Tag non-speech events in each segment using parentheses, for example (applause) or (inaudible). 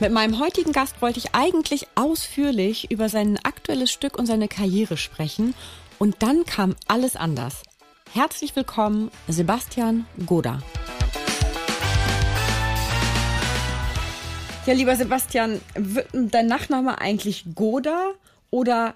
Mit meinem heutigen Gast wollte ich eigentlich ausführlich über sein aktuelles Stück und seine Karriere sprechen. Und dann kam alles anders. Herzlich willkommen, Sebastian Goda. Ja, lieber Sebastian, wird dein Nachname eigentlich Goda oder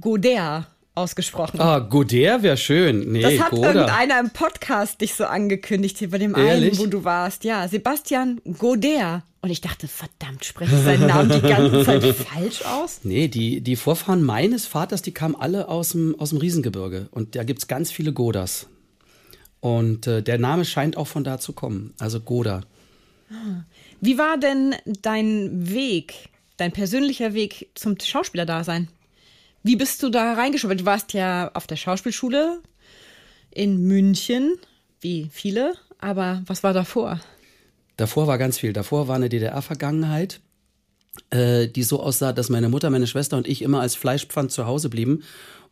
Goder ausgesprochen? Ah, Goder wäre schön. Nee, das hat Goda. irgendeiner im Podcast dich so angekündigt, hier bei dem Ehrlich? einen, wo du warst. Ja, Sebastian Goder. Und ich dachte, verdammt, spreche ich seinen Namen die ganze Zeit (laughs) falsch aus? Nee, die, die Vorfahren meines Vaters, die kamen alle aus dem, aus dem Riesengebirge. Und da gibt's ganz viele Godas. Und äh, der Name scheint auch von da zu kommen. Also Goda. Wie war denn dein Weg, dein persönlicher Weg zum Schauspielerdasein? Wie bist du da reingeschoben? Du warst ja auf der Schauspielschule in München, wie viele, aber was war davor? Davor war ganz viel. Davor war eine DDR-Vergangenheit, äh, die so aussah, dass meine Mutter, meine Schwester und ich immer als Fleischpfand zu Hause blieben.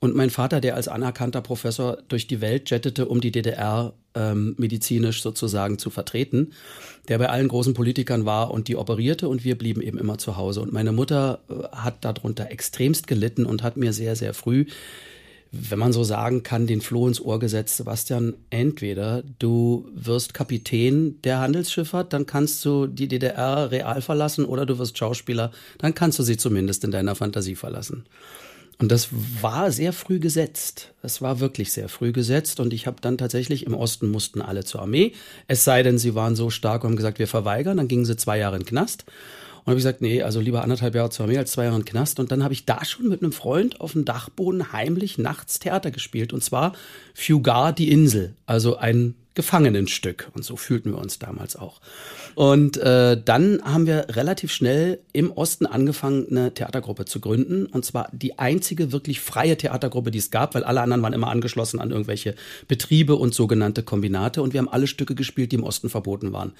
Und mein Vater, der als anerkannter Professor durch die Welt jettete, um die DDR ähm, medizinisch sozusagen zu vertreten, der bei allen großen Politikern war und die operierte und wir blieben eben immer zu Hause. Und meine Mutter äh, hat darunter extremst gelitten und hat mir sehr, sehr früh wenn man so sagen kann, den Floh ins Ohr gesetzt, Sebastian, entweder du wirst Kapitän der Handelsschifffahrt, dann kannst du die DDR real verlassen, oder du wirst Schauspieler, dann kannst du sie zumindest in deiner Fantasie verlassen. Und das war sehr früh gesetzt. Es war wirklich sehr früh gesetzt. Und ich habe dann tatsächlich im Osten mussten alle zur Armee. Es sei denn, sie waren so stark und haben gesagt, wir verweigern. Dann gingen sie zwei Jahre in den Knast. Und habe ich gesagt, nee, also lieber anderthalb Jahre zur Armee als zwei Jahre in den Knast. Und dann habe ich da schon mit einem Freund auf dem Dachboden heimlich nachts Theater gespielt. Und zwar Fugar die Insel, also ein Gefangenenstück. Und so fühlten wir uns damals auch. Und äh, dann haben wir relativ schnell im Osten angefangen, eine Theatergruppe zu gründen. Und zwar die einzige wirklich freie Theatergruppe, die es gab, weil alle anderen waren immer angeschlossen an irgendwelche Betriebe und sogenannte Kombinate. Und wir haben alle Stücke gespielt, die im Osten verboten waren.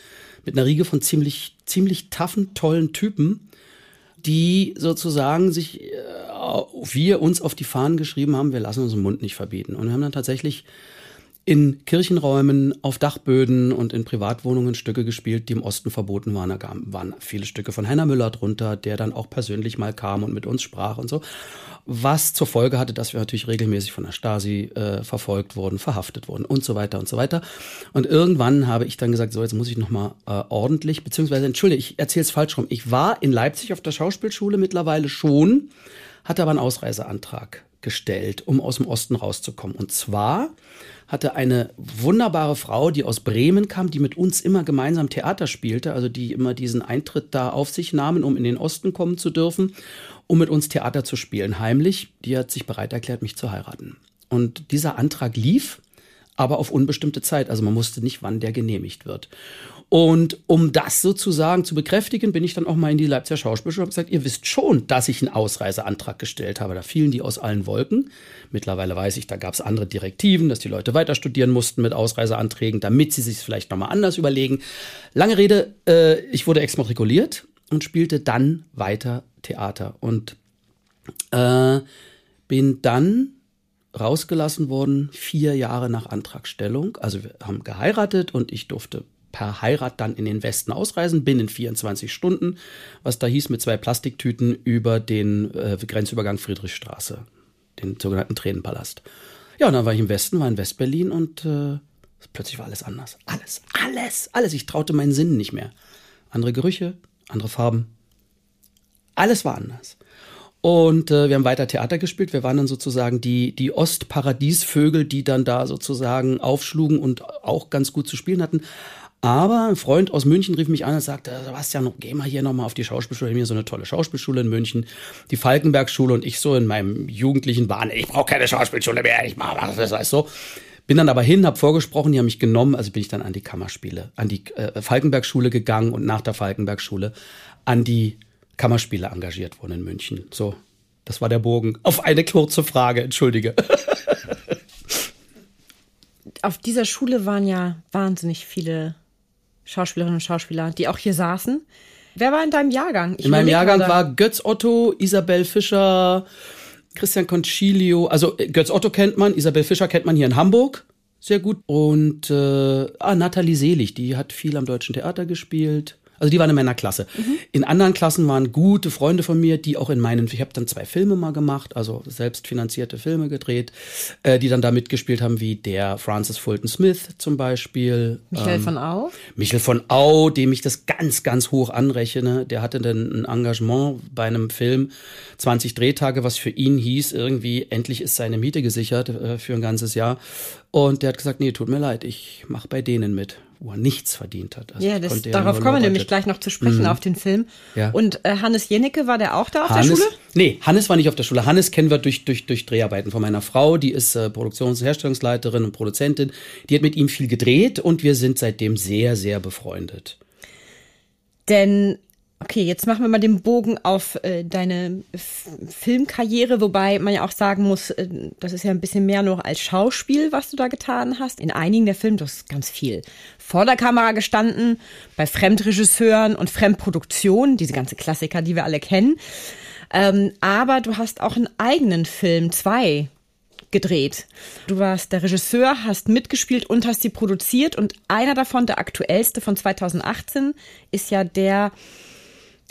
Mit einer Riege von ziemlich, ziemlich taffen, tollen Typen, die sozusagen sich, äh, wir uns auf die Fahnen geschrieben haben, wir lassen unseren Mund nicht verbieten. Und wir haben dann tatsächlich in Kirchenräumen, auf Dachböden und in Privatwohnungen Stücke gespielt, die im Osten verboten waren. Da waren viele Stücke von Heiner Müller drunter, der dann auch persönlich mal kam und mit uns sprach und so. Was zur Folge hatte, dass wir natürlich regelmäßig von der Stasi äh, verfolgt wurden, verhaftet wurden und so weiter und so weiter. Und irgendwann habe ich dann gesagt, so jetzt muss ich noch mal äh, ordentlich, beziehungsweise entschuldige, ich erzähle es falsch rum. Ich war in Leipzig auf der Schauspielschule mittlerweile schon, hatte aber einen Ausreiseantrag gestellt, um aus dem Osten rauszukommen. Und zwar hatte eine wunderbare Frau, die aus Bremen kam, die mit uns immer gemeinsam Theater spielte, also die immer diesen Eintritt da auf sich nahmen, um in den Osten kommen zu dürfen, um mit uns Theater zu spielen, heimlich. Die hat sich bereit erklärt, mich zu heiraten. Und dieser Antrag lief, aber auf unbestimmte Zeit. Also man wusste nicht, wann der genehmigt wird. Und um das sozusagen zu bekräftigen, bin ich dann auch mal in die Leipziger Schauspielschule und habe gesagt, ihr wisst schon, dass ich einen Ausreiseantrag gestellt habe. Da fielen die aus allen Wolken. Mittlerweile weiß ich, da gab es andere Direktiven, dass die Leute weiter studieren mussten mit Ausreiseanträgen, damit sie sich vielleicht nochmal anders überlegen. Lange Rede, äh, ich wurde exmatrikuliert und spielte dann weiter Theater und äh, bin dann rausgelassen worden, vier Jahre nach Antragstellung. Also wir haben geheiratet und ich durfte per Heirat dann in den Westen ausreisen, binnen 24 Stunden, was da hieß mit zwei Plastiktüten über den äh, Grenzübergang Friedrichstraße, den sogenannten Tränenpalast. Ja, und dann war ich im Westen, war in Westberlin und äh, plötzlich war alles anders. Alles, alles, alles. Ich traute meinen Sinnen nicht mehr. Andere Gerüche, andere Farben. Alles war anders. Und äh, wir haben weiter Theater gespielt. Wir waren dann sozusagen die, die Ostparadiesvögel, die dann da sozusagen aufschlugen und auch ganz gut zu spielen hatten. Aber ein Freund aus München rief mich an und sagte, Sebastian, geh mal hier nochmal auf die Schauspielschule. Hier so eine tolle Schauspielschule in München, die Falkenbergschule und ich so in meinem jugendlichen Wahn, ich brauche keine Schauspielschule mehr, ich mache was, das heißt so. Bin dann aber hin, habe vorgesprochen, die haben mich genommen, also bin ich dann an die Kammerspiele, an die äh, Falkenbergschule gegangen und nach der Falkenbergschule an die Kammerspieler engagiert wurden in München. So, das war der Bogen. Auf eine kurze Frage, entschuldige. (laughs) Auf dieser Schule waren ja wahnsinnig viele Schauspielerinnen und Schauspieler, die auch hier saßen. Wer war in deinem Jahrgang? Ich in meinem Jahrgang gerade. war Götz Otto, Isabel Fischer, Christian Concilio. Also äh, Götz Otto kennt man, Isabel Fischer kennt man hier in Hamburg sehr gut. Und äh, ah, Nathalie Selig, die hat viel am Deutschen Theater gespielt. Also die waren in meiner Klasse. Mhm. In anderen Klassen waren gute Freunde von mir, die auch in meinen, ich habe dann zwei Filme mal gemacht, also selbstfinanzierte Filme gedreht, äh, die dann da mitgespielt haben, wie der Francis Fulton Smith zum Beispiel. Michael ähm, von Au. Michael von Au, dem ich das ganz, ganz hoch anrechne. Der hatte dann ein Engagement bei einem Film, 20 Drehtage, was für ihn hieß, irgendwie, endlich ist seine Miete gesichert äh, für ein ganzes Jahr. Und der hat gesagt, nee, tut mir leid, ich mache bei denen mit wo er nichts verdient hat. Also ja, das, darauf kommen wir nämlich gleich noch zu sprechen mhm. auf den Film. Ja. Und äh, Hannes Jennecke, war der auch da auf Hannes, der Schule? Nee, Hannes war nicht auf der Schule. Hannes kennen wir durch, durch, durch Dreharbeiten von meiner Frau. Die ist äh, Produktions- und Herstellungsleiterin und Produzentin. Die hat mit ihm viel gedreht und wir sind seitdem sehr, sehr befreundet. Denn Okay, jetzt machen wir mal den Bogen auf äh, deine F Filmkarriere, wobei man ja auch sagen muss, äh, das ist ja ein bisschen mehr noch als Schauspiel, was du da getan hast. In einigen der Filme, du hast ganz viel vor der Kamera gestanden, bei Fremdregisseuren und Fremdproduktionen, diese ganze Klassiker, die wir alle kennen. Ähm, aber du hast auch einen eigenen Film, zwei gedreht. Du warst der Regisseur, hast mitgespielt und hast sie produziert und einer davon, der aktuellste von 2018, ist ja der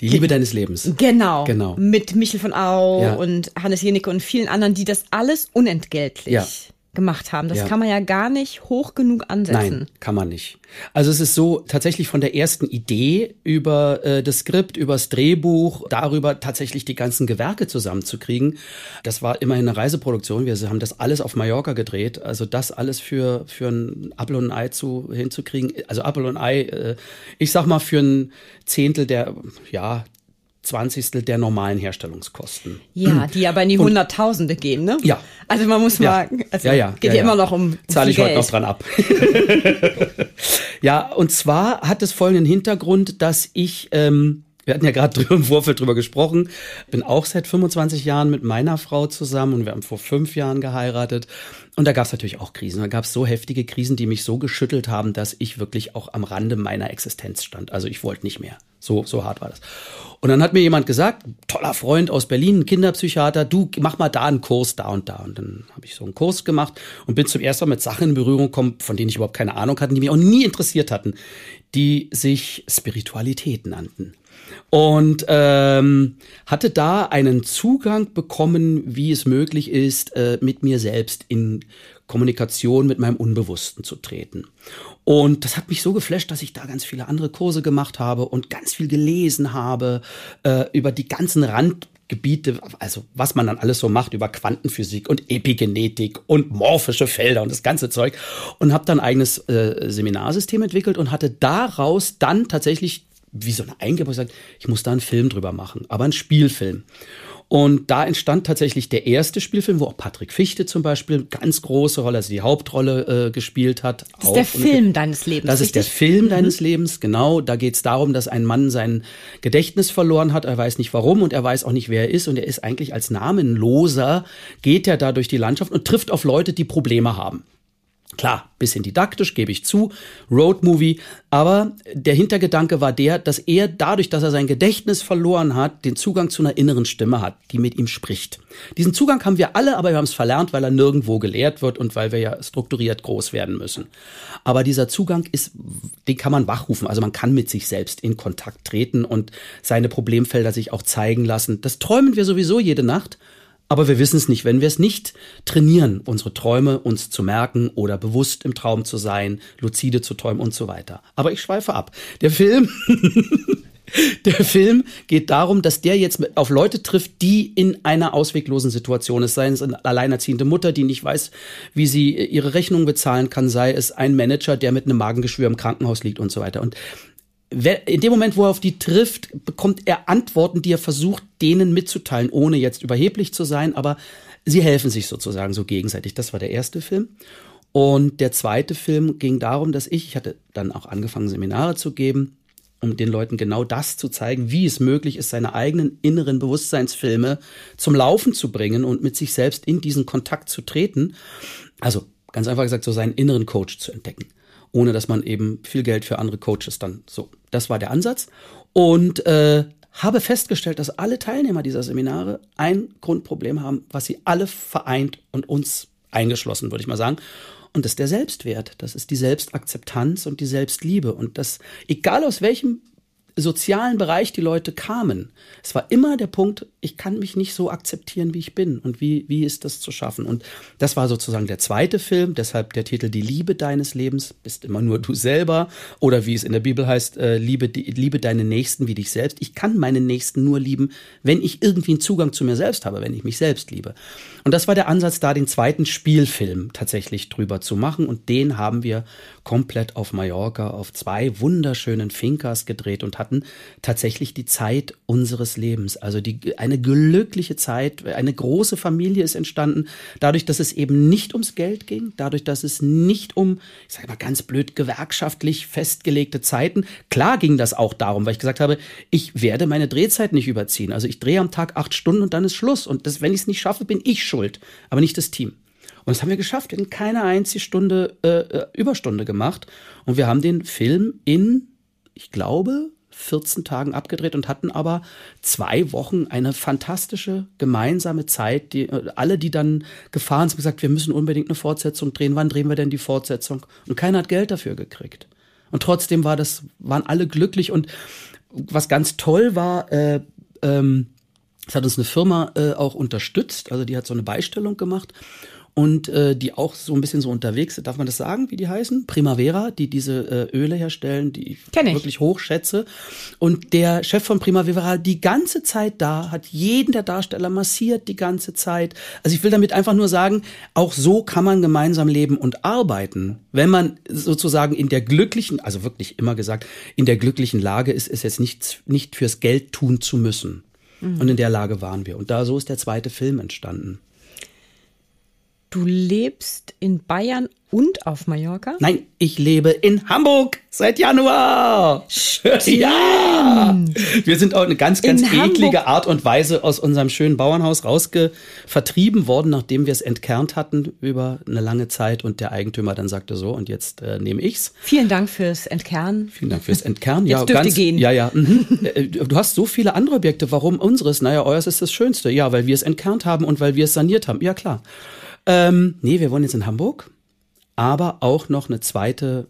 die Liebe deines Lebens. Genau. Genau. Mit Michel von Au ja. und Hannes Jenicke und vielen anderen, die das alles unentgeltlich ja. Gemacht haben. Das ja. kann man ja gar nicht hoch genug ansetzen. Nein, kann man nicht. Also es ist so, tatsächlich von der ersten Idee über äh, das Skript, über das Drehbuch, darüber tatsächlich die ganzen Gewerke zusammenzukriegen. Das war immerhin eine Reiseproduktion. Wir haben das alles auf Mallorca gedreht. Also das alles für, für ein Apple und ein Ei zu, hinzukriegen. Also Apple und Ei, äh, ich sag mal für ein Zehntel der, ja, Zwanzigstel der normalen Herstellungskosten. Ja, die aber in die Hunderttausende gehen, ne? Ja. Also man muss mal, also ja, ja, geht ja, ja, immer noch um Zahle ich Geld. heute noch dran ab. (laughs) ja, und zwar hat es folgenden Hintergrund, dass ich, ähm, wir hatten ja gerade (laughs) im Vorfeld drüber gesprochen, bin auch seit 25 Jahren mit meiner Frau zusammen und wir haben vor fünf Jahren geheiratet. Und da gab es natürlich auch Krisen. Da gab es so heftige Krisen, die mich so geschüttelt haben, dass ich wirklich auch am Rande meiner Existenz stand. Also ich wollte nicht mehr. So, so hart war das. Und dann hat mir jemand gesagt, toller Freund aus Berlin, Kinderpsychiater, du mach mal da einen Kurs, da und da. Und dann habe ich so einen Kurs gemacht und bin zum ersten Mal mit Sachen in Berührung gekommen, von denen ich überhaupt keine Ahnung hatte, die mich auch nie interessiert hatten, die sich Spiritualität nannten. Und ähm, hatte da einen Zugang bekommen, wie es möglich ist, äh, mit mir selbst in Kommunikation mit meinem Unbewussten zu treten. Und das hat mich so geflasht, dass ich da ganz viele andere Kurse gemacht habe und ganz viel gelesen habe äh, über die ganzen Randgebiete, also was man dann alles so macht über Quantenphysik und Epigenetik und morphische Felder und das ganze Zeug und habe dann eigenes äh, Seminarsystem entwickelt und hatte daraus dann tatsächlich wie so eine Eingebung gesagt, ich muss da einen Film drüber machen, aber einen Spielfilm. Und da entstand tatsächlich der erste Spielfilm, wo auch Patrick Fichte zum Beispiel ganz große Rolle, also die Hauptrolle äh, gespielt hat. Das ist der Film deines Lebens. Das richtig? ist der Film mhm. deines Lebens, genau. Da geht es darum, dass ein Mann sein Gedächtnis verloren hat. Er weiß nicht warum und er weiß auch nicht, wer er ist. Und er ist eigentlich als Namenloser, geht er da durch die Landschaft und trifft auf Leute, die Probleme haben. Klar, bisschen didaktisch, gebe ich zu, Roadmovie, aber der Hintergedanke war der, dass er dadurch, dass er sein Gedächtnis verloren hat, den Zugang zu einer inneren Stimme hat, die mit ihm spricht. Diesen Zugang haben wir alle, aber wir haben es verlernt, weil er nirgendwo gelehrt wird und weil wir ja strukturiert groß werden müssen. Aber dieser Zugang ist, den kann man wachrufen, also man kann mit sich selbst in Kontakt treten und seine Problemfelder sich auch zeigen lassen. Das träumen wir sowieso jede Nacht aber wir wissen es nicht, wenn wir es nicht trainieren, unsere Träume uns zu merken oder bewusst im Traum zu sein, lucide zu träumen und so weiter. Aber ich schweife ab. Der Film, (laughs) der Film geht darum, dass der jetzt auf Leute trifft, die in einer ausweglosen Situation ist. Sei es eine alleinerziehende Mutter, die nicht weiß, wie sie ihre Rechnung bezahlen kann, sei es ein Manager, der mit einem Magengeschwür im Krankenhaus liegt und so weiter. Und in dem Moment, wo er auf die trifft, bekommt er Antworten, die er versucht, denen mitzuteilen, ohne jetzt überheblich zu sein, aber sie helfen sich sozusagen so gegenseitig. Das war der erste Film. Und der zweite Film ging darum, dass ich, ich hatte dann auch angefangen, Seminare zu geben, um den Leuten genau das zu zeigen, wie es möglich ist, seine eigenen inneren Bewusstseinsfilme zum Laufen zu bringen und mit sich selbst in diesen Kontakt zu treten. Also ganz einfach gesagt, so seinen inneren Coach zu entdecken, ohne dass man eben viel Geld für andere Coaches dann so. Das war der Ansatz. Und äh, habe festgestellt, dass alle Teilnehmer dieser Seminare ein Grundproblem haben, was sie alle vereint und uns eingeschlossen, würde ich mal sagen. Und das ist der Selbstwert. Das ist die Selbstakzeptanz und die Selbstliebe. Und das, egal aus welchem sozialen Bereich die Leute kamen. Es war immer der Punkt, ich kann mich nicht so akzeptieren, wie ich bin und wie, wie ist das zu schaffen. Und das war sozusagen der zweite Film, deshalb der Titel Die Liebe deines Lebens, bist immer nur du selber oder wie es in der Bibel heißt, äh, liebe, liebe deine Nächsten wie dich selbst. Ich kann meinen Nächsten nur lieben, wenn ich irgendwie einen Zugang zu mir selbst habe, wenn ich mich selbst liebe. Und das war der Ansatz, da den zweiten Spielfilm tatsächlich drüber zu machen und den haben wir komplett auf Mallorca auf zwei wunderschönen Finkers gedreht und hatten tatsächlich die Zeit unseres Lebens. Also die, eine glückliche Zeit, eine große Familie ist entstanden, dadurch, dass es eben nicht ums Geld ging, dadurch, dass es nicht um, ich sage mal ganz blöd, gewerkschaftlich festgelegte Zeiten. Klar ging das auch darum, weil ich gesagt habe, ich werde meine Drehzeit nicht überziehen. Also ich drehe am Tag acht Stunden und dann ist Schluss. Und das, wenn ich es nicht schaffe, bin ich schuld, aber nicht das Team. Und das haben wir geschafft. Wir haben keine einzige Stunde äh, äh, Überstunde gemacht. Und wir haben den Film in, ich glaube, 14 Tagen abgedreht und hatten aber zwei Wochen eine fantastische gemeinsame Zeit. Die, äh, alle, die dann gefahren sind, gesagt, wir müssen unbedingt eine Fortsetzung drehen. Wann drehen wir denn die Fortsetzung? Und keiner hat Geld dafür gekriegt. Und trotzdem war das, waren alle glücklich. Und was ganz toll war, äh, ähm, es hat uns eine Firma äh, auch unterstützt, also die hat so eine Beistellung gemacht und äh, die auch so ein bisschen so unterwegs sind. Darf man das sagen, wie die heißen? Primavera, die diese äh, Öle herstellen, die ich, ich wirklich hochschätze. Und der Chef von Primavera die ganze Zeit da, hat jeden der Darsteller massiert die ganze Zeit. Also ich will damit einfach nur sagen, auch so kann man gemeinsam leben und arbeiten. Wenn man sozusagen in der glücklichen, also wirklich immer gesagt, in der glücklichen Lage ist, ist jetzt nicht, nicht fürs Geld tun zu müssen. Mhm. Und in der Lage waren wir. Und da so ist der zweite Film entstanden. Du lebst in Bayern und auf Mallorca? Nein, ich lebe in Hamburg seit Januar. Stimmt. (laughs) Ja. Wir sind auch eine ganz, ganz in eklige Hamburg. Art und Weise aus unserem schönen Bauernhaus rausge vertrieben worden, nachdem wir es entkernt hatten über eine lange Zeit und der Eigentümer dann sagte so und jetzt äh, nehme ich's. Vielen Dank fürs Entkernen. Vielen Dank fürs Entkernen. ja, ganz, gehen. Ja, ja. Äh, du hast so viele andere Objekte. Warum unseres? Naja, euers ist das Schönste. Ja, weil wir es entkernt haben und weil wir es saniert haben. Ja, klar. Ähm, nee, wir wohnen jetzt in Hamburg, aber auch noch eine zweite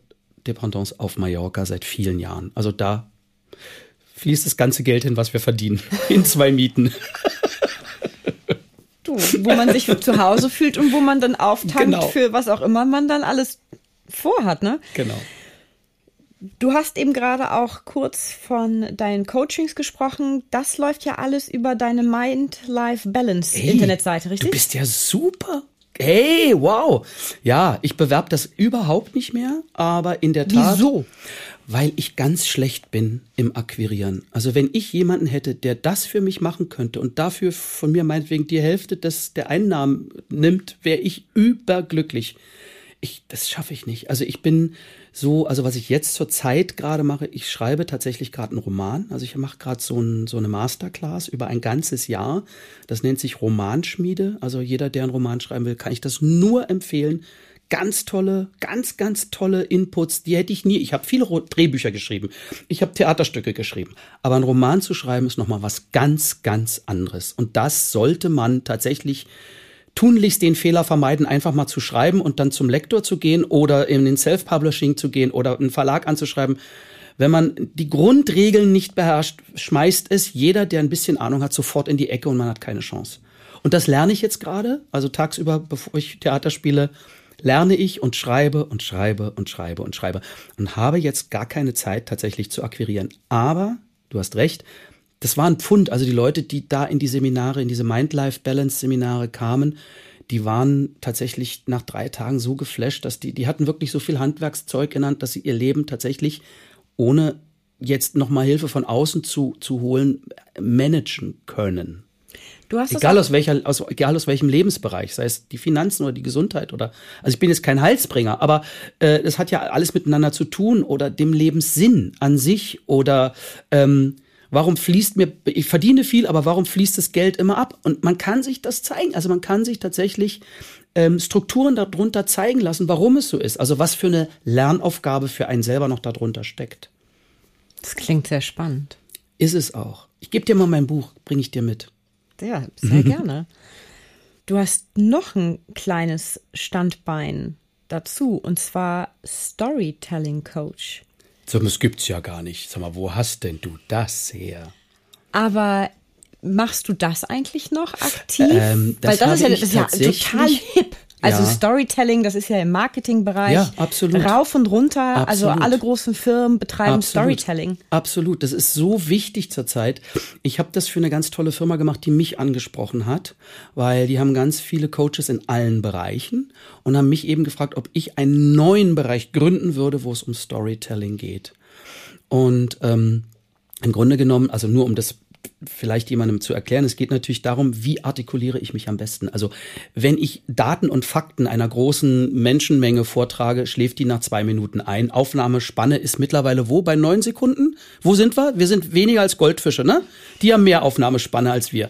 Dependance auf Mallorca seit vielen Jahren. Also da fließt das ganze Geld hin, was wir verdienen, (laughs) in zwei Mieten. (laughs) Du, wo man sich zu Hause fühlt und wo man dann auftankt genau. für was auch immer man dann alles vorhat, ne? Genau. Du hast eben gerade auch kurz von deinen Coachings gesprochen. Das läuft ja alles über deine Mind-Life-Balance-Internetseite, richtig? Du bist ja super Hey, wow. Ja, ich bewerbe das überhaupt nicht mehr, aber in der Tat. Wieso? Weil ich ganz schlecht bin im Akquirieren. Also wenn ich jemanden hätte, der das für mich machen könnte und dafür von mir meinetwegen die Hälfte des, der Einnahmen nimmt, wäre ich überglücklich ich, das schaffe ich nicht. Also ich bin so, also was ich jetzt zur Zeit gerade mache, ich schreibe tatsächlich gerade einen Roman. Also ich mache gerade so, ein, so eine Masterclass über ein ganzes Jahr. Das nennt sich Romanschmiede. Also jeder, der einen Roman schreiben will, kann ich das nur empfehlen. Ganz tolle, ganz, ganz tolle Inputs. Die hätte ich nie. Ich habe viele Drehbücher geschrieben. Ich habe Theaterstücke geschrieben. Aber einen Roman zu schreiben ist nochmal was ganz, ganz anderes. Und das sollte man tatsächlich tunlichst den Fehler vermeiden, einfach mal zu schreiben und dann zum Lektor zu gehen oder in den Self-Publishing zu gehen oder einen Verlag anzuschreiben. Wenn man die Grundregeln nicht beherrscht, schmeißt es jeder, der ein bisschen Ahnung hat, sofort in die Ecke und man hat keine Chance. Und das lerne ich jetzt gerade. Also tagsüber, bevor ich Theater spiele, lerne ich und schreibe und schreibe und schreibe und schreibe und habe jetzt gar keine Zeit tatsächlich zu akquirieren. Aber, du hast recht, das war ein Pfund. Also die Leute, die da in die Seminare, in diese Mind-Life-Balance-Seminare kamen, die waren tatsächlich nach drei Tagen so geflasht, dass die, die hatten wirklich so viel Handwerkszeug genannt, dass sie ihr Leben tatsächlich ohne jetzt nochmal Hilfe von außen zu, zu holen, managen können. Du hast egal aus welcher, aus, egal aus welchem Lebensbereich, sei es die Finanzen oder die Gesundheit oder, also ich bin jetzt kein Heilsbringer, aber äh, es hat ja alles miteinander zu tun oder dem Lebenssinn an sich oder ähm, warum fließt mir, ich verdiene viel, aber warum fließt das Geld immer ab? Und man kann sich das zeigen, also man kann sich tatsächlich ähm, Strukturen darunter zeigen lassen, warum es so ist, also was für eine Lernaufgabe für einen selber noch darunter steckt. Das klingt sehr spannend. Ist es auch. Ich gebe dir mal mein Buch, bringe ich dir mit. Ja, sehr gerne. (laughs) Du hast noch ein kleines Standbein dazu, und zwar Storytelling Coach. So, das gibt's ja gar nicht. Sag mal, wo hast denn du das her? Aber machst du das eigentlich noch aktiv? Ähm, das Weil das ist ja, das ist ja total hip. Also Ja. Storytelling, das ist ja im Marketingbereich Ja, absolut. rauf und runter. Also Absolut. alle großen Firmen betreiben Absolut. Storytelling. Absolut, das ist so wichtig zurzeit. Ich habe das für eine ganz tolle Firma gemacht, die mich angesprochen hat, weil die haben ganz viele Coaches in allen Bereichen und haben mich eben gefragt, ob ich einen neuen Bereich gründen würde, wo es um Storytelling geht. Und ähm, im Grunde genommen, also nur um das vielleicht jemandem zu erklären, es geht natürlich darum, wie artikuliere ich mich am besten. Also wenn ich Daten und Fakten einer großen Menschenmenge vortrage, schläft die nach zwei Minuten ein. Aufnahmespanne ist mittlerweile wo? Bei neun Sekunden? Wo sind wir? Wir sind weniger als Goldfische, ne? Die haben mehr Aufnahmespanne als wir.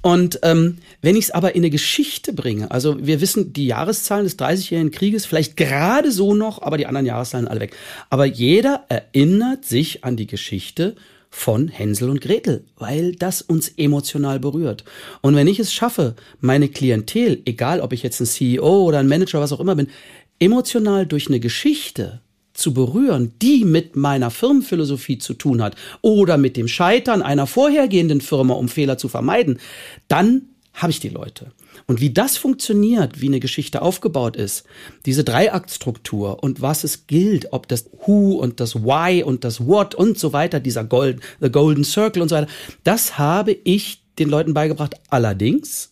Und ähm, wenn ich es aber in eine Geschichte bringe, also wir wissen die Jahreszahlen des 30-jährigen Krieges, vielleicht gerade so noch, aber die anderen Jahreszahlen alle weg. Aber jeder erinnert sich an die Geschichte von Hänsel und Gretel, weil das uns emotional berührt. Und wenn ich es schaffe, meine Klientel, egal ob ich jetzt ein CEO oder ein Manager, was auch immer bin, emotional durch eine Geschichte zu berühren, die mit meiner Firmenphilosophie zu tun hat oder mit dem Scheitern einer vorhergehenden Firma, um Fehler zu vermeiden, dann habe ich die Leute. Und wie das funktioniert, wie eine Geschichte aufgebaut ist, diese Dreiaktstruktur und was es gilt, ob das Who und das Why und das What und so weiter, dieser Gold, The Golden Circle und so weiter, das habe ich den Leuten beigebracht. Allerdings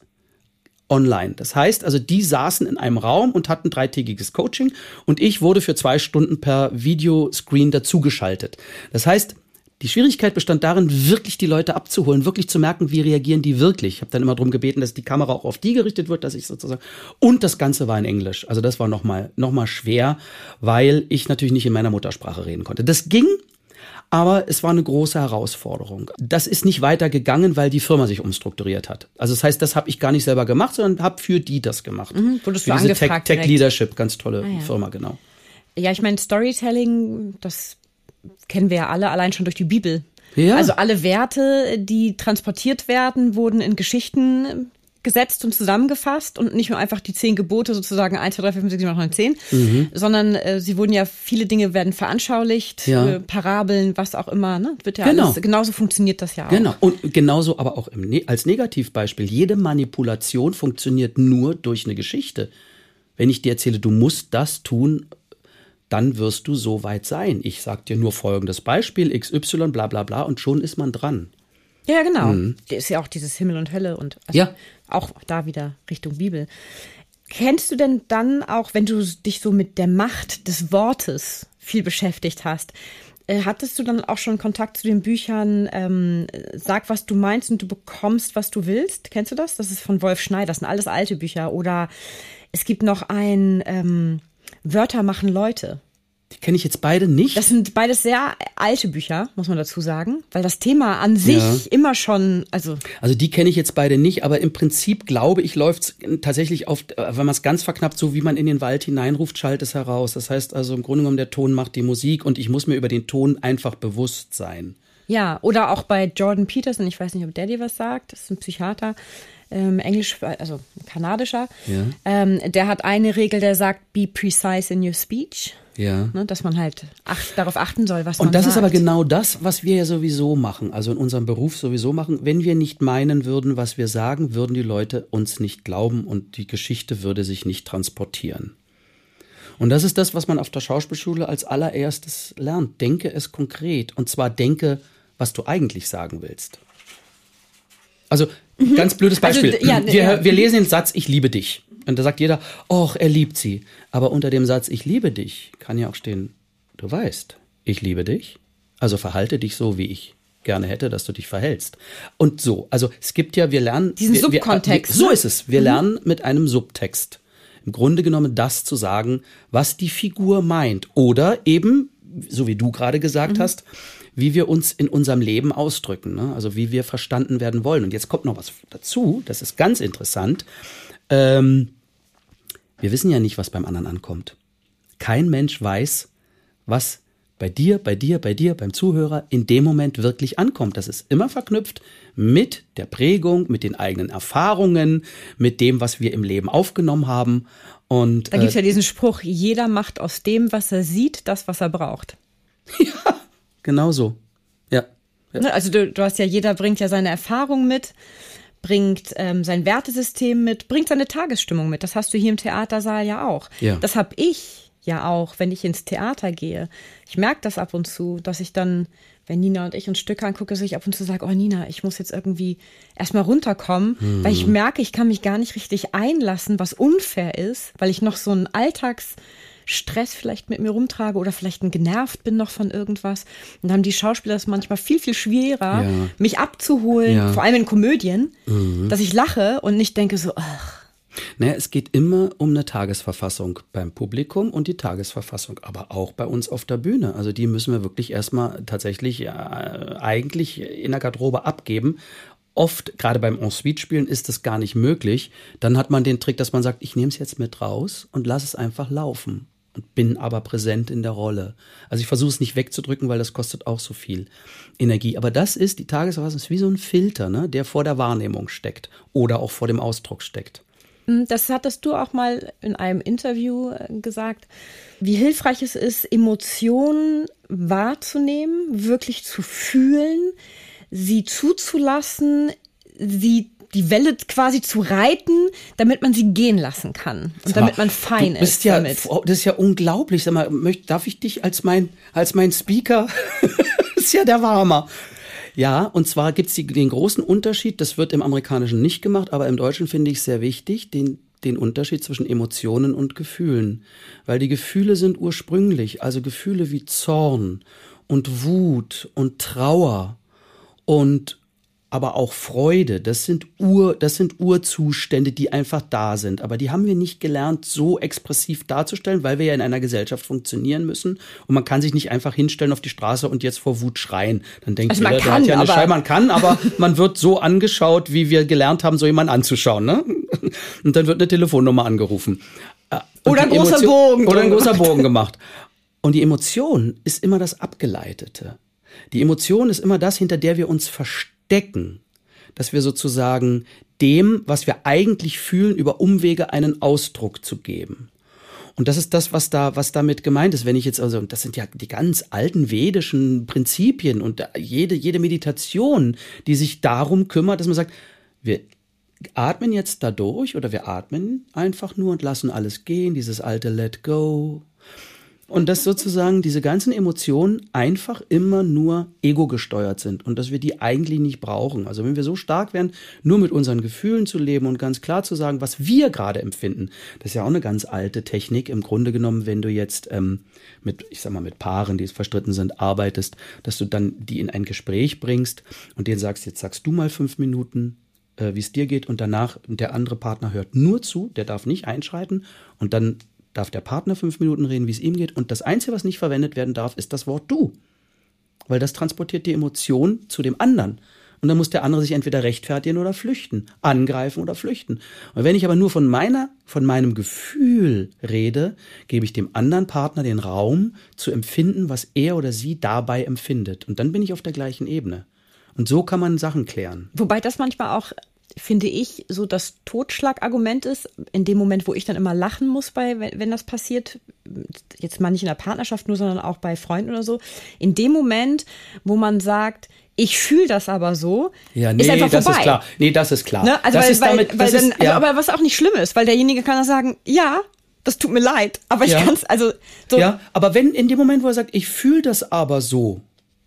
online. Das heißt also, die saßen in einem Raum und hatten dreitägiges Coaching und ich wurde für zwei Stunden per Videoscreen dazugeschaltet. Das heißt, die Schwierigkeit bestand darin, wirklich die Leute abzuholen, wirklich zu merken, wie reagieren die wirklich. Ich habe dann immer darum gebeten, dass die Kamera auch auf die gerichtet wird, dass ich sozusagen und das Ganze war in Englisch. Also das war noch mal noch mal schwer, weil ich natürlich nicht in meiner Muttersprache reden konnte. Das ging, aber es war eine große Herausforderung. Das ist nicht weiter gegangen, weil die Firma sich umstrukturiert hat. Also das heißt, das habe ich gar nicht selber gemacht, sondern habe für die das gemacht. Mhm, wurdest du Für diese Tech, Tech? Leadership, ganz tolle Ah, ja. Firma, genau. Ja, ich meine, Storytelling, das kennen wir ja alle, allein schon durch die Bibel. Ja. Also alle Werte, die transportiert werden, wurden in Geschichten gesetzt und zusammengefasst und nicht nur einfach die zehn Gebote sozusagen 1, 2, 3, 4, 5, 6, 7, 8, 9, 10, sondern äh, sie wurden ja, viele Dinge werden veranschaulicht, Ja. äh, Parabeln, was auch immer, ne? Wird ja Genau. alles, genauso funktioniert das ja auch. Genau. Und genauso aber auch im, Ne- als Negativbeispiel. Jede Manipulation funktioniert nur durch eine Geschichte. Wenn ich dir erzähle, du musst das tun, dann wirst du so weit sein. Ich sag dir nur folgendes Beispiel, XY, bla bla bla, und schon ist man dran. Ja, genau. Ist ja auch dieses Himmel und Hölle und also Mhm. Ja. auch da wieder Richtung Bibel. Kennst du denn dann auch, wenn du dich so mit der Macht des Wortes viel beschäftigt hast, äh, hattest du dann auch schon Kontakt zu den Büchern ähm, Sag, was du meinst und du bekommst, was du willst? Kennst du das? Das ist von Wolf Schneider. Das sind alles alte Bücher. Oder es gibt noch ein ähm, Wörter machen Leute. Die kenne ich jetzt beide nicht. Das sind beides sehr alte Bücher, muss man dazu sagen, weil das Thema an sich Ja. immer schon, also Also die kenne ich jetzt beide nicht, aber im Prinzip glaube ich, läuft es tatsächlich auf, äh, wenn man es ganz verknappt, so wie man in den Wald hineinruft, schallt es heraus. Das heißt also im Grunde genommen, der Ton macht die Musik und ich muss mir über den Ton einfach bewusst sein. Ja, oder auch bei Jordan Peterson, ich weiß nicht, ob der dir was sagt, das ist ein Psychiater, ähm, Englisch, also kanadischer. Ja. Ähm, der hat eine Regel, der sagt, be precise in your speech. Ja. Ne, dass man halt acht, darauf achten soll, was man Und das sagt. ist aber genau das, was wir ja sowieso machen, also in unserem Beruf sowieso machen. Wenn wir nicht meinen würden, was wir sagen, würden die Leute uns nicht glauben und die Geschichte würde sich nicht transportieren. Und das ist das, was man auf der Schauspielschule als allererstes lernt. Denke es konkret. Und zwar denke, was du eigentlich sagen willst. Also, ganz blödes Also, Beispiel. d- ja, wir, ja. wir lesen den Satz, ich liebe dich. Und da sagt jeder, och, er liebt sie. Aber unter dem Satz, ich liebe dich, kann ja auch stehen, du weißt, ich liebe dich. Also verhalte dich so, wie ich gerne hätte, dass du dich verhältst. Und so, also es gibt ja, wir lernen. Diesen wir, Subkontext. Wir, so ne? ist es. Wir mhm. lernen mit einem Subtext. Im Grunde genommen das zu sagen, was die Figur meint. Oder eben, so wie du gerade gesagt mhm. hast, wie wir uns in unserem Leben ausdrücken, ne? also wie wir verstanden werden wollen. Und jetzt kommt noch was dazu, das ist ganz interessant. Ähm, wir wissen ja nicht, was beim anderen ankommt. Kein Mensch weiß, was bei dir, bei dir, bei dir, beim Zuhörer in dem Moment wirklich ankommt. Das ist immer verknüpft mit der Prägung, mit den eigenen Erfahrungen, mit dem, was wir im Leben aufgenommen haben. Und, da gibt's äh, ja diesen Spruch, jeder macht aus dem, was er sieht, das, was er braucht. (laughs) Ja, genau so. Ja. ja. Ne, also du, du hast ja, jeder bringt ja seine Erfahrung mit bringt ähm, sein Wertesystem mit, bringt seine Tagesstimmung mit. Das hast du hier im Theatersaal ja auch. Ja. Das habe ich ja auch, wenn ich ins Theater gehe. Ich merke das ab und zu, dass ich dann, wenn Nina und ich uns Stücke angucke, dass ich ab und zu sage, oh Nina, ich muss jetzt irgendwie erstmal runterkommen, hm. weil ich merke, ich kann mich gar nicht richtig einlassen, was unfair ist, weil ich noch so einen Alltagsstress vielleicht mit mir rumtrage oder vielleicht genervt bin noch von irgendwas. Und dann haben die Schauspieler es manchmal viel, viel schwerer, ja. mich abzuholen, ja. vor allem in Komödien, mhm. dass ich lache und nicht denke so, ach, naja, es geht immer um eine Tagesverfassung beim Publikum und die Tagesverfassung, aber auch bei uns auf der Bühne. Also die müssen wir wirklich erstmal tatsächlich äh, eigentlich in der Garderobe abgeben. Oft, gerade beim Ensuite-Spielen, ist das gar nicht möglich. Dann hat man den Trick, dass man sagt, ich nehme es jetzt mit raus und lass es einfach laufen und bin aber präsent in der Rolle. Also ich versuche es nicht wegzudrücken, weil das kostet auch so viel Energie. Aber das ist, die Tagesverfassung ist wie so ein Filter, ne, der vor der Wahrnehmung steckt oder auch vor dem Ausdruck steckt. Hm, das hattest du auch mal in einem Interview äh, gesagt, wie hilfreich es ist, Emotionen wahrzunehmen, wirklich zu fühlen, sie zuzulassen, sie die Welle quasi zu reiten, damit man sie gehen lassen kann und damit man fein du bist ist ja, damit. Das ist ja unglaublich. Sag mal, darf ich dich als mein als mein Speaker? das (laughs) ist ja der Warmer. Ja, und zwar gibt's die, den großen Unterschied, das wird im Amerikanischen nicht gemacht, aber im Deutschen finde ich sehr wichtig, den, den Unterschied zwischen Emotionen und Gefühlen. Weil die Gefühle sind ursprünglich, also Gefühle wie Zorn und Wut und Trauer und aber auch Freude, das sind Ur, das sind Urzustände, die einfach da sind. Aber die haben wir nicht gelernt, so expressiv darzustellen, weil wir ja in einer Gesellschaft funktionieren müssen. Und man kann sich nicht einfach hinstellen auf die Straße und jetzt vor Wut schreien. Dann denkt also man jeder, kann, der hat ja eine Scheibe, man kann, aber (laughs) man wird so angeschaut, wie wir gelernt haben, so jemanden anzuschauen, ne? Und dann wird eine Telefonnummer angerufen. Äh, und oder ein großer Emotion, Bogen. Oder ein großer Bogen (laughs) gemacht. Und die Emotion ist immer das Abgeleitete. Die Emotion ist immer das, hinter der wir uns verstehen decken, dass wir sozusagen dem, was wir eigentlich fühlen, über Umwege einen Ausdruck zu geben. Und das ist das, was da, was damit gemeint ist. Wenn ich jetzt also, das sind ja die ganz alten vedischen Prinzipien und jede, jede Meditation, die sich darum kümmert, dass man sagt, wir atmen jetzt da durch oder wir atmen einfach nur und lassen alles gehen, dieses alte Let Go, und dass sozusagen diese ganzen Emotionen einfach immer nur ego gesteuert sind und dass wir die eigentlich nicht brauchen. Also wenn wir so stark wären, nur mit unseren Gefühlen zu leben und ganz klar zu sagen, was wir gerade empfinden, das ist ja auch eine ganz alte Technik. Im Grunde genommen, wenn du jetzt ähm, mit, ich sag mal, mit Paaren, die verstritten sind, arbeitest, dass du dann die in ein Gespräch bringst und denen sagst, jetzt sagst du mal fünf Minuten, äh, wie es dir geht und danach der andere Partner hört nur zu, der darf nicht einschreiten und dann darf der Partner fünf Minuten reden, wie es ihm geht. Und das Einzige, was nicht verwendet werden darf, ist das Wort du. Weil das transportiert die Emotion zu dem anderen. Und dann muss der andere sich entweder rechtfertigen oder flüchten, angreifen oder flüchten. Und wenn ich aber nur von meiner, von meinem Gefühl rede, gebe ich dem anderen Partner den Raum zu empfinden, was er oder sie dabei empfindet. Und dann bin ich auf der gleichen Ebene. Und so kann man Sachen klären. Wobei das manchmal auch finde ich, so das Totschlagargument ist, in dem Moment, wo ich dann immer lachen muss, bei, wenn, wenn das passiert, jetzt mal nicht in der Partnerschaft nur, sondern auch bei Freunden oder so, in dem Moment, wo man sagt, ich fühle das aber so, ja, nee, ist einfach das vorbei. ist klar. Nee, das ist klar. Ne? Also das weil, ist weil, damit, weil das dann, ist, ja. also, aber was auch nicht schlimm ist, weil derjenige kann dann sagen, ja, das tut mir leid, aber ich Ja. kann es, also so, Ja, aber wenn in dem Moment, wo er sagt, ich fühle das aber so,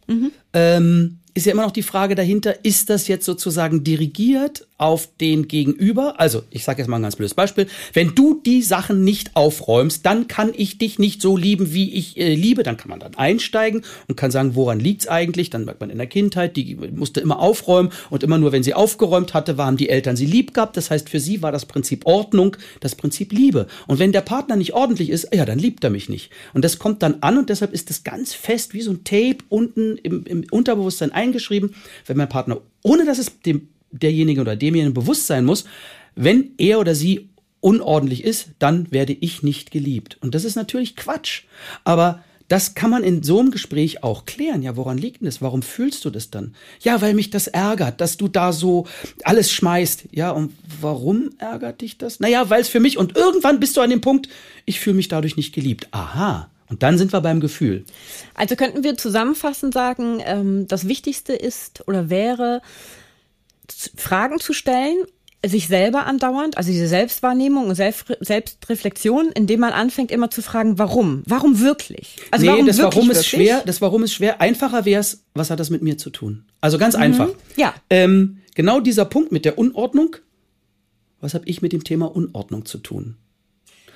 Mhm. ähm, ist ja immer noch die Frage dahinter, ist das jetzt sozusagen dirigiert auf den Gegenüber. Also, ich sage jetzt mal ein ganz blödes Beispiel. Wenn du die Sachen nicht aufräumst, dann kann ich dich nicht so lieben, wie ich äh, liebe. Dann kann man dann einsteigen und kann sagen, woran liegt's eigentlich? Dann merkt man in der Kindheit, die musste immer aufräumen und immer nur, wenn sie aufgeräumt hatte, waren die Eltern sie lieb gehabt. Das heißt, für sie war das Prinzip Ordnung das Prinzip Liebe. Und wenn der Partner nicht ordentlich ist, ja, dann liebt er mich nicht. Und das kommt dann an und deshalb ist das ganz fest wie so ein Tape unten im, im Unterbewusstsein eingeschrieben. Wenn mein Partner, ohne dass es dem derjenige oder demjenigen bewusst sein muss, wenn er oder sie unordentlich ist, dann werde ich nicht geliebt. Und das ist natürlich Quatsch. Aber das kann man in so einem Gespräch auch klären. Ja, woran liegt denn das? Warum fühlst du das dann? Ja, weil mich das ärgert, dass du da so alles schmeißt. Ja, und warum ärgert dich das? Naja, weil es für mich und irgendwann bist du an dem Punkt, ich fühle mich dadurch nicht geliebt. Aha. Und dann sind wir beim Gefühl. Also könnten wir zusammenfassend sagen, ähm, das Wichtigste ist oder wäre, Fragen zu stellen sich selber andauernd, also diese Selbstwahrnehmung und Selbst Selbstreflexion, indem man anfängt immer zu fragen, warum? Warum wirklich? Also nee, warum das wirklich, Warum ist wirklich? schwer, das Warum ist schwer. Einfacher wäre es, was hat das mit mir zu tun? Also ganz mhm. einfach. Ja. Ähm, genau dieser Punkt mit der Unordnung. Was habe ich mit dem Thema Unordnung zu tun?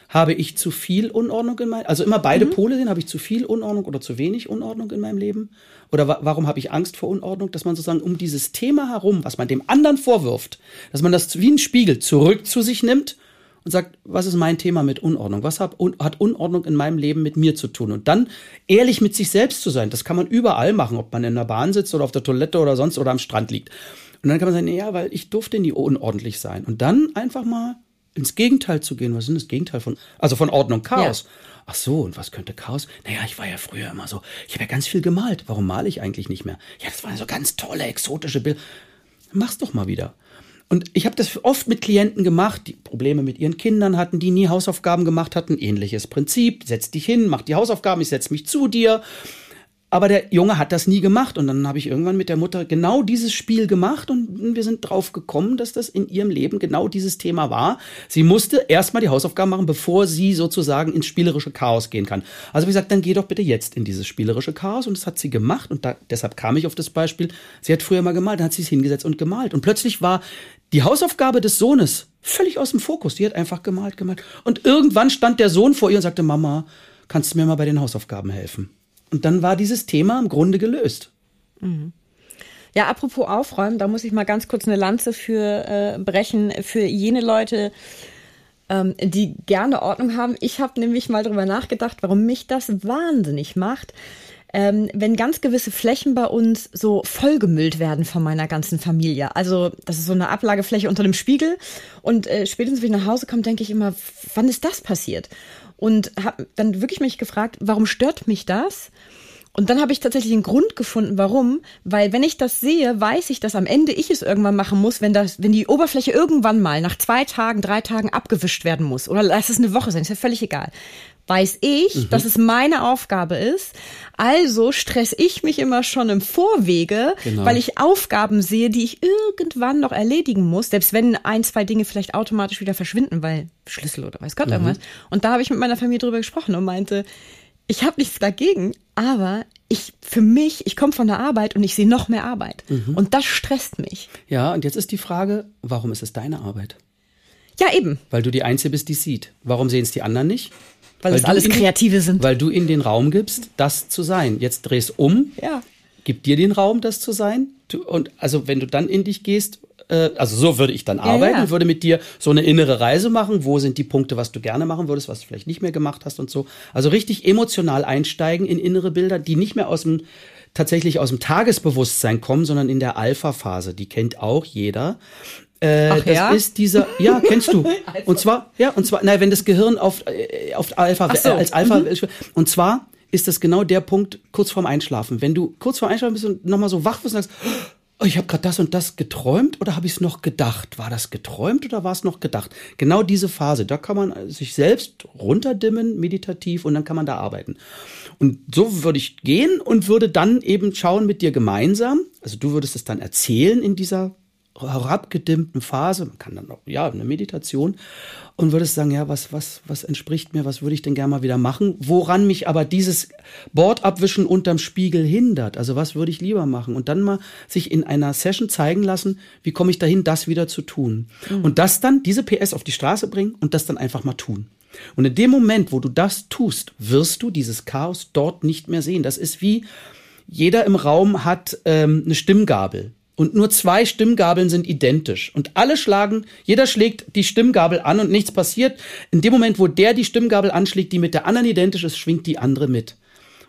Habe ich zu viel Unordnung in meinem, also immer beide mhm. Pole sehen, habe ich zu viel Unordnung oder zu wenig Unordnung in meinem Leben? Oder wa warum habe ich Angst vor Unordnung? Dass man sozusagen um dieses Thema herum, was man dem anderen vorwirft, dass man das wie ein Spiegel zurück zu sich nimmt und sagt, was ist mein Thema mit Unordnung? Was hat, hat Unordnung in meinem Leben mit mir zu tun? Und dann ehrlich mit sich selbst zu sein, das kann man überall machen, ob man in der Bahn sitzt oder auf der Toilette oder sonst oder am Strand liegt. Und dann kann man sagen, ja, weil ich durfte nie unordentlich sein. Und dann einfach mal ins Gegenteil zu gehen. Was ist denn das Gegenteil von, also von Ordnung, Chaos? Ja. Ach so, und was könnte Chaos? Naja, ich war ja früher immer so, ich habe ja ganz viel gemalt. Warum male ich eigentlich nicht mehr? Ja, das waren so ganz tolle, exotische Bilder. Mach's doch mal wieder. Und ich habe das oft mit Klienten gemacht, die Probleme mit ihren Kindern hatten, die nie Hausaufgaben gemacht hatten. Ähnliches Prinzip. Setz dich hin, mach die Hausaufgaben, ich setz mich zu dir. Aber der Junge hat das nie gemacht und dann habe ich irgendwann mit der Mutter genau dieses Spiel gemacht und wir sind drauf gekommen, dass das in ihrem Leben genau dieses Thema war. Sie musste erstmal die Hausaufgaben machen, bevor sie sozusagen ins spielerische Chaos gehen kann. Also wie gesagt, dann geh doch bitte jetzt in dieses spielerische Chaos und das hat sie gemacht und da, deshalb kam ich auf das Beispiel. Sie hat früher mal gemalt, dann hat sie es hingesetzt und gemalt und plötzlich war die Hausaufgabe des Sohnes völlig aus dem Fokus. Die hat einfach gemalt, gemalt und irgendwann stand der Sohn vor ihr und sagte, Mama, kannst du mir mal bei den Hausaufgaben helfen? Und dann war dieses Thema im Grunde gelöst. Mhm. Ja, apropos Aufräumen, da muss ich mal ganz kurz eine Lanze für äh, brechen, für jene Leute, ähm, die gerne Ordnung haben. Ich habe nämlich mal drüber nachgedacht, warum mich das wahnsinnig macht, ähm, wenn ganz gewisse Flächen bei uns so vollgemüllt werden von meiner ganzen Familie. Also das ist so eine Ablagefläche unter dem Spiegel. Und äh, spätestens, wenn ich nach Hause komme, denke ich immer, wann ist das passiert? Und habe dann wirklich mich gefragt, warum stört mich das? Und dann habe ich tatsächlich einen Grund gefunden, warum. Weil wenn ich das sehe, weiß ich, dass am Ende ich es irgendwann machen muss, wenn das, wenn die Oberfläche irgendwann mal nach zwei Tagen, drei Tagen abgewischt werden muss. Oder lass es eine Woche sein, ist ja völlig egal. Weiß ich, mhm. dass es meine Aufgabe ist. Also stress ich mich immer schon im Vorwege, genau. weil ich Aufgaben sehe, die ich irgendwann noch erledigen muss, selbst wenn ein, zwei Dinge vielleicht automatisch wieder verschwinden, weil Schlüssel oder weiß Gott mhm. irgendwas. Und da habe ich mit meiner Familie drüber gesprochen und meinte, ich habe nichts dagegen, aber ich für mich, ich komme von der Arbeit und ich sehe noch mehr Arbeit. Mhm. Und das stresst mich. Ja, und jetzt ist die Frage, warum ist es deine Arbeit? Ja, eben. Weil du die Einzige bist, die sieht. Warum sehen es die anderen nicht? Weil, weil das alles Kreative sind. Weil du ihnen den Raum gibst, das zu sein. Jetzt drehst um. Ja. Gib dir den Raum, das zu sein. Du, und also wenn du dann in dich gehst äh, also so würde ich dann arbeiten, ja, ja. würde mit dir so eine innere Reise machen. Wo sind die Punkte, was du gerne machen würdest, was du vielleicht nicht mehr gemacht hast und so. Also richtig emotional einsteigen in innere Bilder, die nicht mehr aus dem tatsächlich aus dem Tagesbewusstsein kommen, sondern in der Alpha-Phase. Die kennt auch jeder. Äh, Ach, das ja? ist dieser, ja, kennst du. (laughs) und zwar, ja, und zwar, nein, wenn das Gehirn auf, äh, auf Alpha, so. äh, als Alpha, mhm. und zwar ist das genau der Punkt kurz vorm Einschlafen. Wenn du kurz vorm Einschlafen bist und nochmal so wach bist und sagst, oh, ich habe gerade das und das geträumt oder habe ich es noch gedacht? War das geträumt oder war es noch gedacht? Genau diese Phase, da kann man sich selbst runterdimmen, meditativ und dann kann man da arbeiten. Und so würde ich gehen und würde dann eben schauen mit dir gemeinsam, also du würdest es dann erzählen in dieser herabgedimmten Phase, man kann dann auch, ja, eine Meditation und würdest sagen, ja, was, was, was entspricht mir, was würde ich denn gerne mal wieder machen, woran mich aber dieses Bordabwischen unterm Spiegel hindert, also was würde ich lieber machen und dann mal sich in einer Session zeigen lassen, wie komme ich dahin, das wieder zu tun mhm. und das dann, diese PS auf die Straße bringen und das dann einfach mal tun. Und in dem Moment, wo du das tust, wirst du dieses Chaos dort nicht mehr sehen. Das ist wie, jeder im Raum hat ähm, eine Stimmgabel und nur zwei Stimmgabeln sind identisch. Und alle schlagen, jeder schlägt die Stimmgabel an und nichts passiert. In dem Moment, wo der die Stimmgabel anschlägt, die mit der anderen identisch ist, schwingt die andere mit.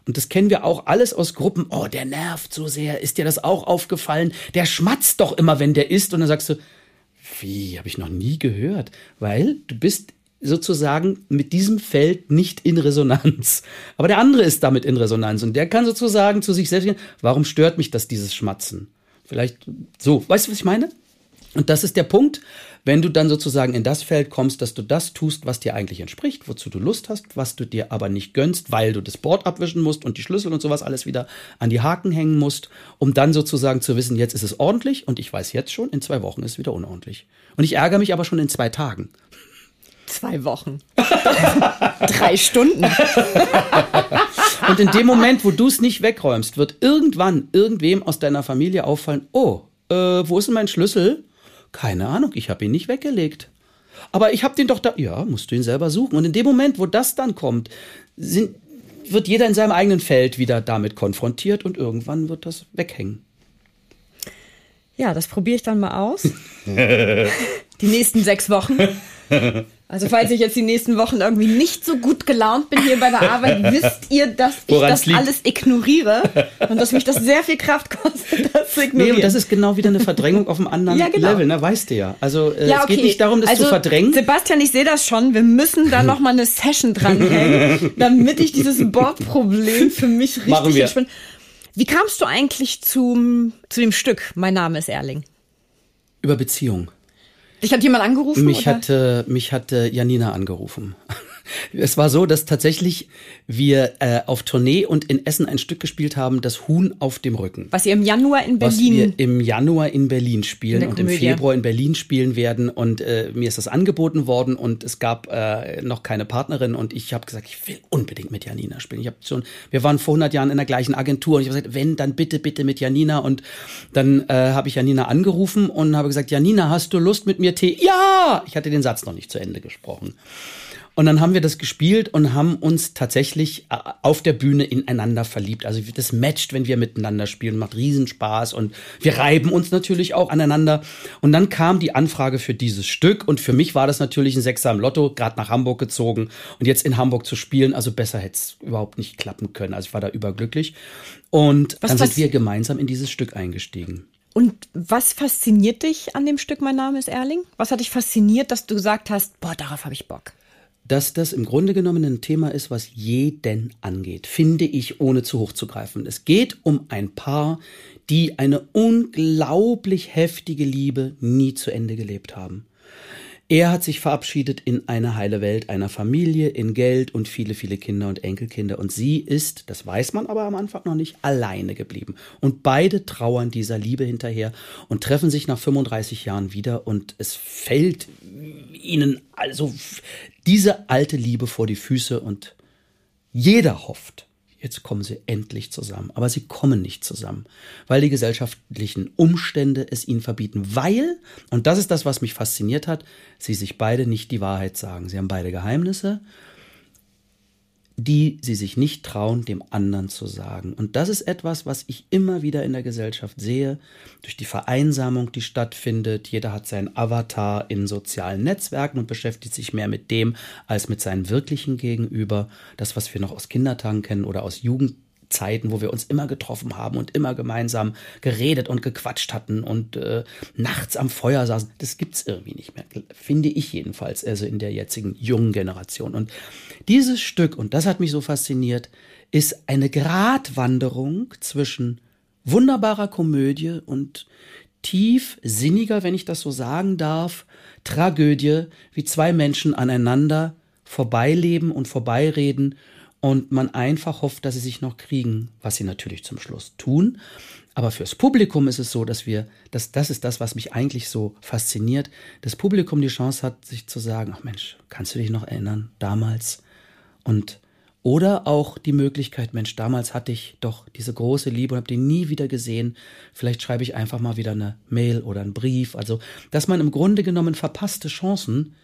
Und das kennen wir auch alles aus Gruppen. Oh, der nervt so sehr. Ist dir das auch aufgefallen? Der schmatzt doch immer, wenn der isst. Und dann sagst du, wie, habe ich noch nie gehört. Weil du bist sozusagen mit diesem Feld nicht in Resonanz. Aber der andere ist damit in Resonanz. Und der kann sozusagen zu sich selbst gehen, warum stört mich das, dieses Schmatzen? Vielleicht so. Weißt du, was ich meine? Und das ist der Punkt, wenn du dann sozusagen in das Feld kommst, dass du das tust, was dir eigentlich entspricht, wozu du Lust hast, was du dir aber nicht gönnst, weil du das Board abwischen musst und die Schlüssel und sowas alles wieder an die Haken hängen musst, um dann sozusagen zu wissen, jetzt ist es ordentlich und ich weiß jetzt schon, in zwei Wochen ist es wieder unordentlich. Und ich ärgere mich aber schon in zwei Tagen. Zwei Wochen. (laughs) Drei Stunden. (laughs) Und in dem Moment, wo du es nicht wegräumst, wird irgendwann irgendwem aus deiner Familie auffallen, oh, äh, wo ist denn mein Schlüssel? Keine Ahnung, ich habe ihn nicht weggelegt. Aber ich habe den doch da. Ja, musst du ihn selber suchen. Und in dem Moment, wo das dann kommt, sind, wird jeder in seinem eigenen Feld wieder damit konfrontiert und irgendwann wird das weghängen. Ja, das probiere ich dann mal aus. (laughs) Die nächsten sechs Wochen. Also falls ich jetzt die nächsten Wochen irgendwie nicht so gut gelaunt bin hier bei der Arbeit, (laughs) wisst ihr, dass ich das liegt? alles ignoriere und dass mich das sehr viel Kraft kostet, (laughs) das zu ignorieren. Nee, und das ist genau wieder eine Verdrängung auf einem anderen (laughs) ja, genau. Level, ne? weißt du ja. Also äh, ja, okay. es geht nicht darum, das also, zu verdrängen. Sebastian, ich sehe das schon. Wir müssen da noch mal eine Session dranhängen, damit ich dieses Bordproblem für mich richtig Machen wir. Wie kamst du eigentlich zum, zu dem Stück Mein Name ist Erling? Über Beziehung. Dich hat jemand angerufen? Mich oder? hatte, mich hatte Janina angerufen. Es war so, dass tatsächlich wir äh, auf Tournee und in Essen ein Stück gespielt haben, das Huhn auf dem Rücken. Was ihr im Januar in Berlin. Was wir im Januar in Berlin spielen in und im Februar in Berlin spielen werden. Und äh, mir ist das angeboten worden und es gab äh, noch keine Partnerin und ich habe gesagt, ich will unbedingt mit Janina spielen. Ich habe schon, wir waren vor 100 Jahren in der gleichen Agentur und ich habe gesagt, wenn dann bitte bitte mit Janina und dann äh, habe ich Janina angerufen und habe gesagt, Janina, hast du Lust mit mir Tee? Ja, ich hatte den Satz noch nicht zu Ende gesprochen. Und dann haben wir das gespielt und haben uns tatsächlich äh, auf der Bühne ineinander verliebt. Also das matcht, wenn wir miteinander spielen, macht Riesenspaß und wir reiben uns natürlich auch aneinander. Und dann kam die Anfrage für dieses Stück und für mich war das natürlich ein Sechser im Lotto, gerade nach Hamburg gezogen und jetzt in Hamburg zu spielen. Also besser hätte es überhaupt nicht klappen können. Also ich war da überglücklich. Und was, dann sind wir gemeinsam in dieses Stück eingestiegen. Und was fasziniert dich an dem Stück Mein Name ist Erling? Was hat dich fasziniert, dass du gesagt hast, boah, darauf habe ich Bock? Dass das im Grunde genommen ein Thema ist, was jeden angeht, finde ich, ohne zu hoch zu greifen. Es geht um ein Paar, die eine unglaublich heftige Liebe nie zu Ende gelebt haben. Er hat sich verabschiedet in eine heile Welt einer Familie, in Geld und viele, viele Kinder und Enkelkinder. Und sie ist, das weiß man aber am Anfang noch nicht, alleine geblieben. Und beide trauern dieser Liebe hinterher und treffen sich nach 35 Jahren wieder. Und es fällt ihnen also diese alte Liebe vor die Füße und jeder hofft, jetzt kommen sie endlich zusammen. Aber sie kommen nicht zusammen, weil die gesellschaftlichen Umstände es ihnen verbieten. Weil, und das ist das, was mich fasziniert hat, sie sich beide nicht die Wahrheit sagen. Sie haben beide Geheimnisse die sie sich nicht trauen, dem anderen zu sagen. Und das ist etwas, was ich immer wieder in der Gesellschaft sehe, durch die Vereinsamung, die stattfindet. Jeder hat seinen Avatar in sozialen Netzwerken und beschäftigt sich mehr mit dem als mit seinem wirklichen Gegenüber. Das, was wir noch aus Kindertagen kennen oder aus Jugend Zeiten, wo wir uns immer getroffen haben und immer gemeinsam geredet und gequatscht hatten und äh, nachts am Feuer saßen. Das gibt's irgendwie nicht mehr, finde ich jedenfalls, also in der jetzigen jungen Generation. Und dieses Stück, und das hat mich so fasziniert, ist eine Gratwanderung zwischen wunderbarer Komödie und tiefsinniger, wenn ich das so sagen darf, Tragödie, wie zwei Menschen aneinander vorbeileben und vorbeireden und man einfach hofft, dass sie sich noch kriegen, was sie natürlich zum Schluss tun. Aber fürs Publikum ist es so, dass wir, dass das ist das, was mich eigentlich so fasziniert, das Publikum die Chance hat, sich zu sagen, ach Mensch, kannst du dich noch erinnern, damals? Und oder auch die Möglichkeit, Mensch, damals hatte ich doch diese große Liebe und habe die nie wieder gesehen. Vielleicht schreibe ich einfach mal wieder eine Mail oder einen Brief. Also, dass man im Grunde genommen verpasste Chancen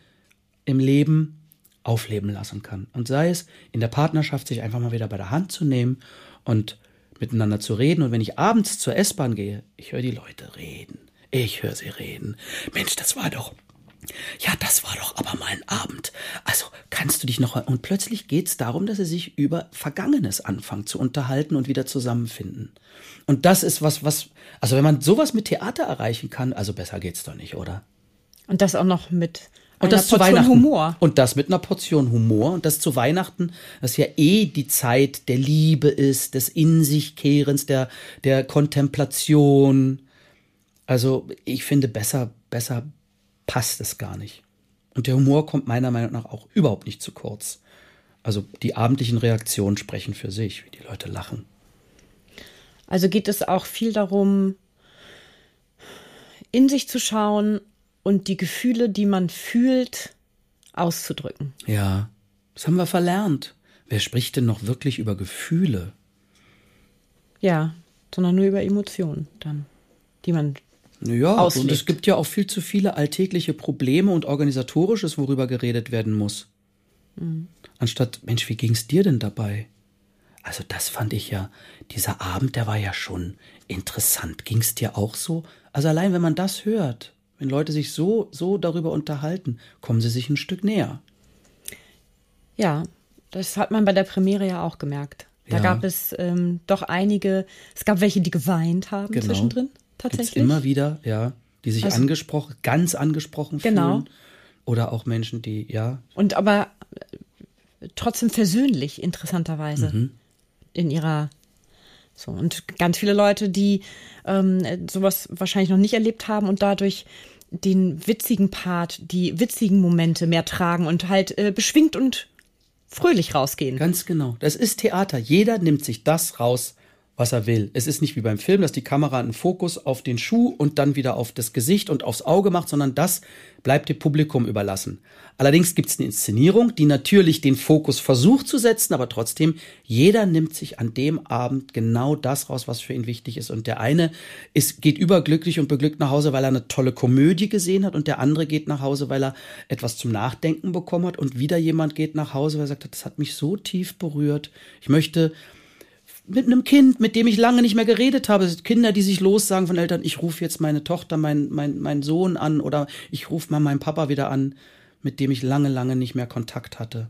im Leben aufleben lassen kann. Und sei es in der Partnerschaft, sich einfach mal wieder bei der Hand zu nehmen und miteinander zu reden. Und wenn ich abends zur S-Bahn gehe, ich höre die Leute reden. Ich höre sie reden. Mensch, das war doch ja, das war doch aber mal ein Abend. Also kannst du dich noch. Und plötzlich geht es darum, dass sie sich über Vergangenes anfangen zu unterhalten und wieder zusammenfinden. Und das ist was, was. Also wenn man sowas mit Theater erreichen kann, also besser geht's doch nicht, oder? Und das auch noch mit und das zu Weihnachten. Humor. Und das mit einer Portion Humor. Und das zu Weihnachten, das ja eh die Zeit der Liebe ist, des In sich Kehrens, der, der Kontemplation. Also ich finde besser, besser passt es gar nicht. Und der Humor kommt meiner Meinung nach auch überhaupt nicht zu kurz. Also die abendlichen Reaktionen sprechen für sich, wie die Leute lachen. Also geht es auch viel darum, in sich zu schauen und die Gefühle, die man fühlt, auszudrücken. Ja, das haben wir verlernt. Wer spricht denn noch wirklich über Gefühle? Ja, sondern nur über Emotionen dann, die man ja, auslebt. und es gibt ja auch viel zu viele alltägliche Probleme und organisatorisches, worüber geredet werden muss. Mhm. Anstatt, Mensch, wie ging es dir denn dabei? Also das fand ich ja, dieser Abend, der war ja schon interessant. Ging es dir auch so? Also allein, wenn man das hört, wenn Leute sich so, so darüber unterhalten, kommen sie sich ein Stück näher. Ja, das hat man bei der Premiere ja auch gemerkt. Da ja. gab es ähm, doch einige, es gab welche, die geweint haben genau. zwischendrin tatsächlich. Gibt's immer wieder, ja, die sich also, angesprochen, ganz angesprochen genau. fühlen. Oder auch Menschen, die, ja. Und aber äh, trotzdem versöhnlich, interessanterweise. Mhm. In ihrer so, und ganz viele Leute, die ähm, sowas wahrscheinlich noch nicht erlebt haben und dadurch den witzigen Part, die witzigen Momente mehr tragen und halt äh, beschwingt und fröhlich rausgehen. Ganz genau. Das ist Theater. Jeder nimmt sich das raus, was er will. Es ist nicht wie beim Film, dass die Kamera einen Fokus auf den Schuh und dann wieder auf das Gesicht und aufs Auge macht, sondern das bleibt dem Publikum überlassen. Allerdings gibt es eine Inszenierung, die natürlich den Fokus versucht zu setzen, aber trotzdem, jeder nimmt sich an dem Abend genau das raus, was für ihn wichtig ist. Und der eine ist, geht überglücklich und beglückt nach Hause, weil er eine tolle Komödie gesehen hat und der andere geht nach Hause, weil er etwas zum Nachdenken bekommen hat und wieder jemand geht nach Hause, weil er sagt, das hat mich so tief berührt. Ich möchte mit einem Kind, mit dem ich lange nicht mehr geredet habe. Kinder, die sich lossagen von Eltern, ich rufe jetzt meine Tochter, meinen mein, mein Sohn an oder ich rufe mal meinen Papa wieder an, mit dem ich lange, lange nicht mehr Kontakt hatte.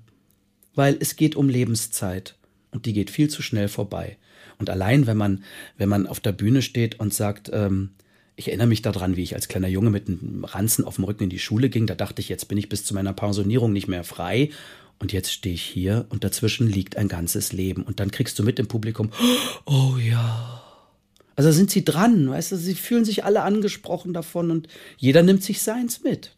Weil es geht um Lebenszeit und die geht viel zu schnell vorbei. Und allein, wenn man, wenn man auf der Bühne steht und sagt, ähm, ich erinnere mich daran, wie ich als kleiner Junge mit einem Ranzen auf dem Rücken in die Schule ging. Da dachte ich, jetzt bin ich bis zu meiner Pensionierung nicht mehr frei und jetzt stehe ich hier und dazwischen liegt ein ganzes Leben. Und dann kriegst du mit im Publikum, oh ja. Also sind sie dran, weißt du, sie fühlen sich alle angesprochen davon und jeder nimmt sich seins mit.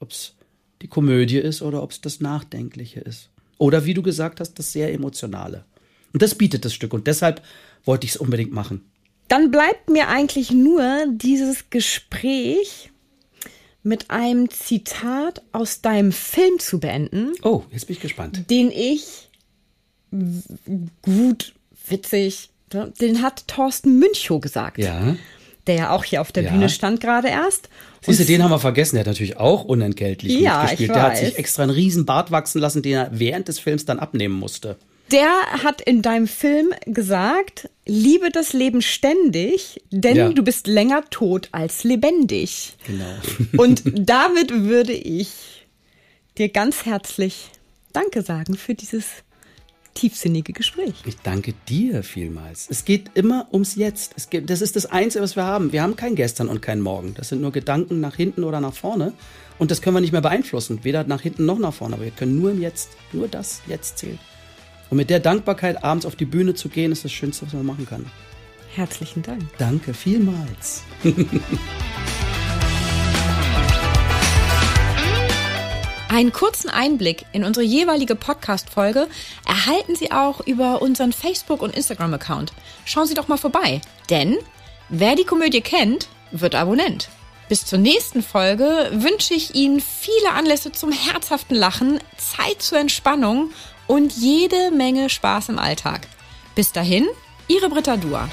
Ob es die Komödie ist oder ob es das Nachdenkliche ist. Oder wie du gesagt hast, das sehr Emotionale. Und das bietet das Stück und deshalb wollte ich es unbedingt machen. Dann bleibt mir eigentlich nur dieses Gespräch mit einem Zitat aus deinem Film zu beenden. Oh, jetzt bin ich gespannt. Den ich gut, witzig, den hat Thorsten Münchow gesagt. Ja. Der ja auch hier auf der ja. Bühne stand gerade erst. Siehst du, den haben wir vergessen. Der hat natürlich auch unentgeltlich ja, mitgespielt. Ich weiß. Der hat sich extra einen riesen Bart wachsen lassen, den er während des Films dann abnehmen musste. Der hat in deinem Film gesagt, liebe das Leben ständig, denn ja. du bist länger tot als lebendig. Genau. Und (laughs) damit würde ich dir ganz herzlich Danke sagen für dieses tiefsinnige Gespräch. Ich danke dir vielmals. Es geht immer ums Jetzt. Es geht, das ist das Einzige, was wir haben. Wir haben kein Gestern und kein Morgen. Das sind nur Gedanken nach hinten oder nach vorne. Und das können wir nicht mehr beeinflussen. Weder nach hinten noch nach vorne. Aber wir können nur im Jetzt. Nur das Jetzt zählt. Und mit der Dankbarkeit abends auf die Bühne zu gehen, ist das Schönste, was man machen kann. Herzlichen Dank. Danke vielmals. (laughs) Einen kurzen Einblick in unsere jeweilige Podcast-Folge erhalten Sie auch über unseren Facebook- und Instagram-Account. Schauen Sie doch mal vorbei, denn wer die Komödie kennt, wird Abonnent. Bis zur nächsten Folge wünsche ich Ihnen viele Anlässe zum herzhaften Lachen, Zeit zur Entspannung und jede Menge Spaß im Alltag. Bis dahin, Ihre Britta Dua.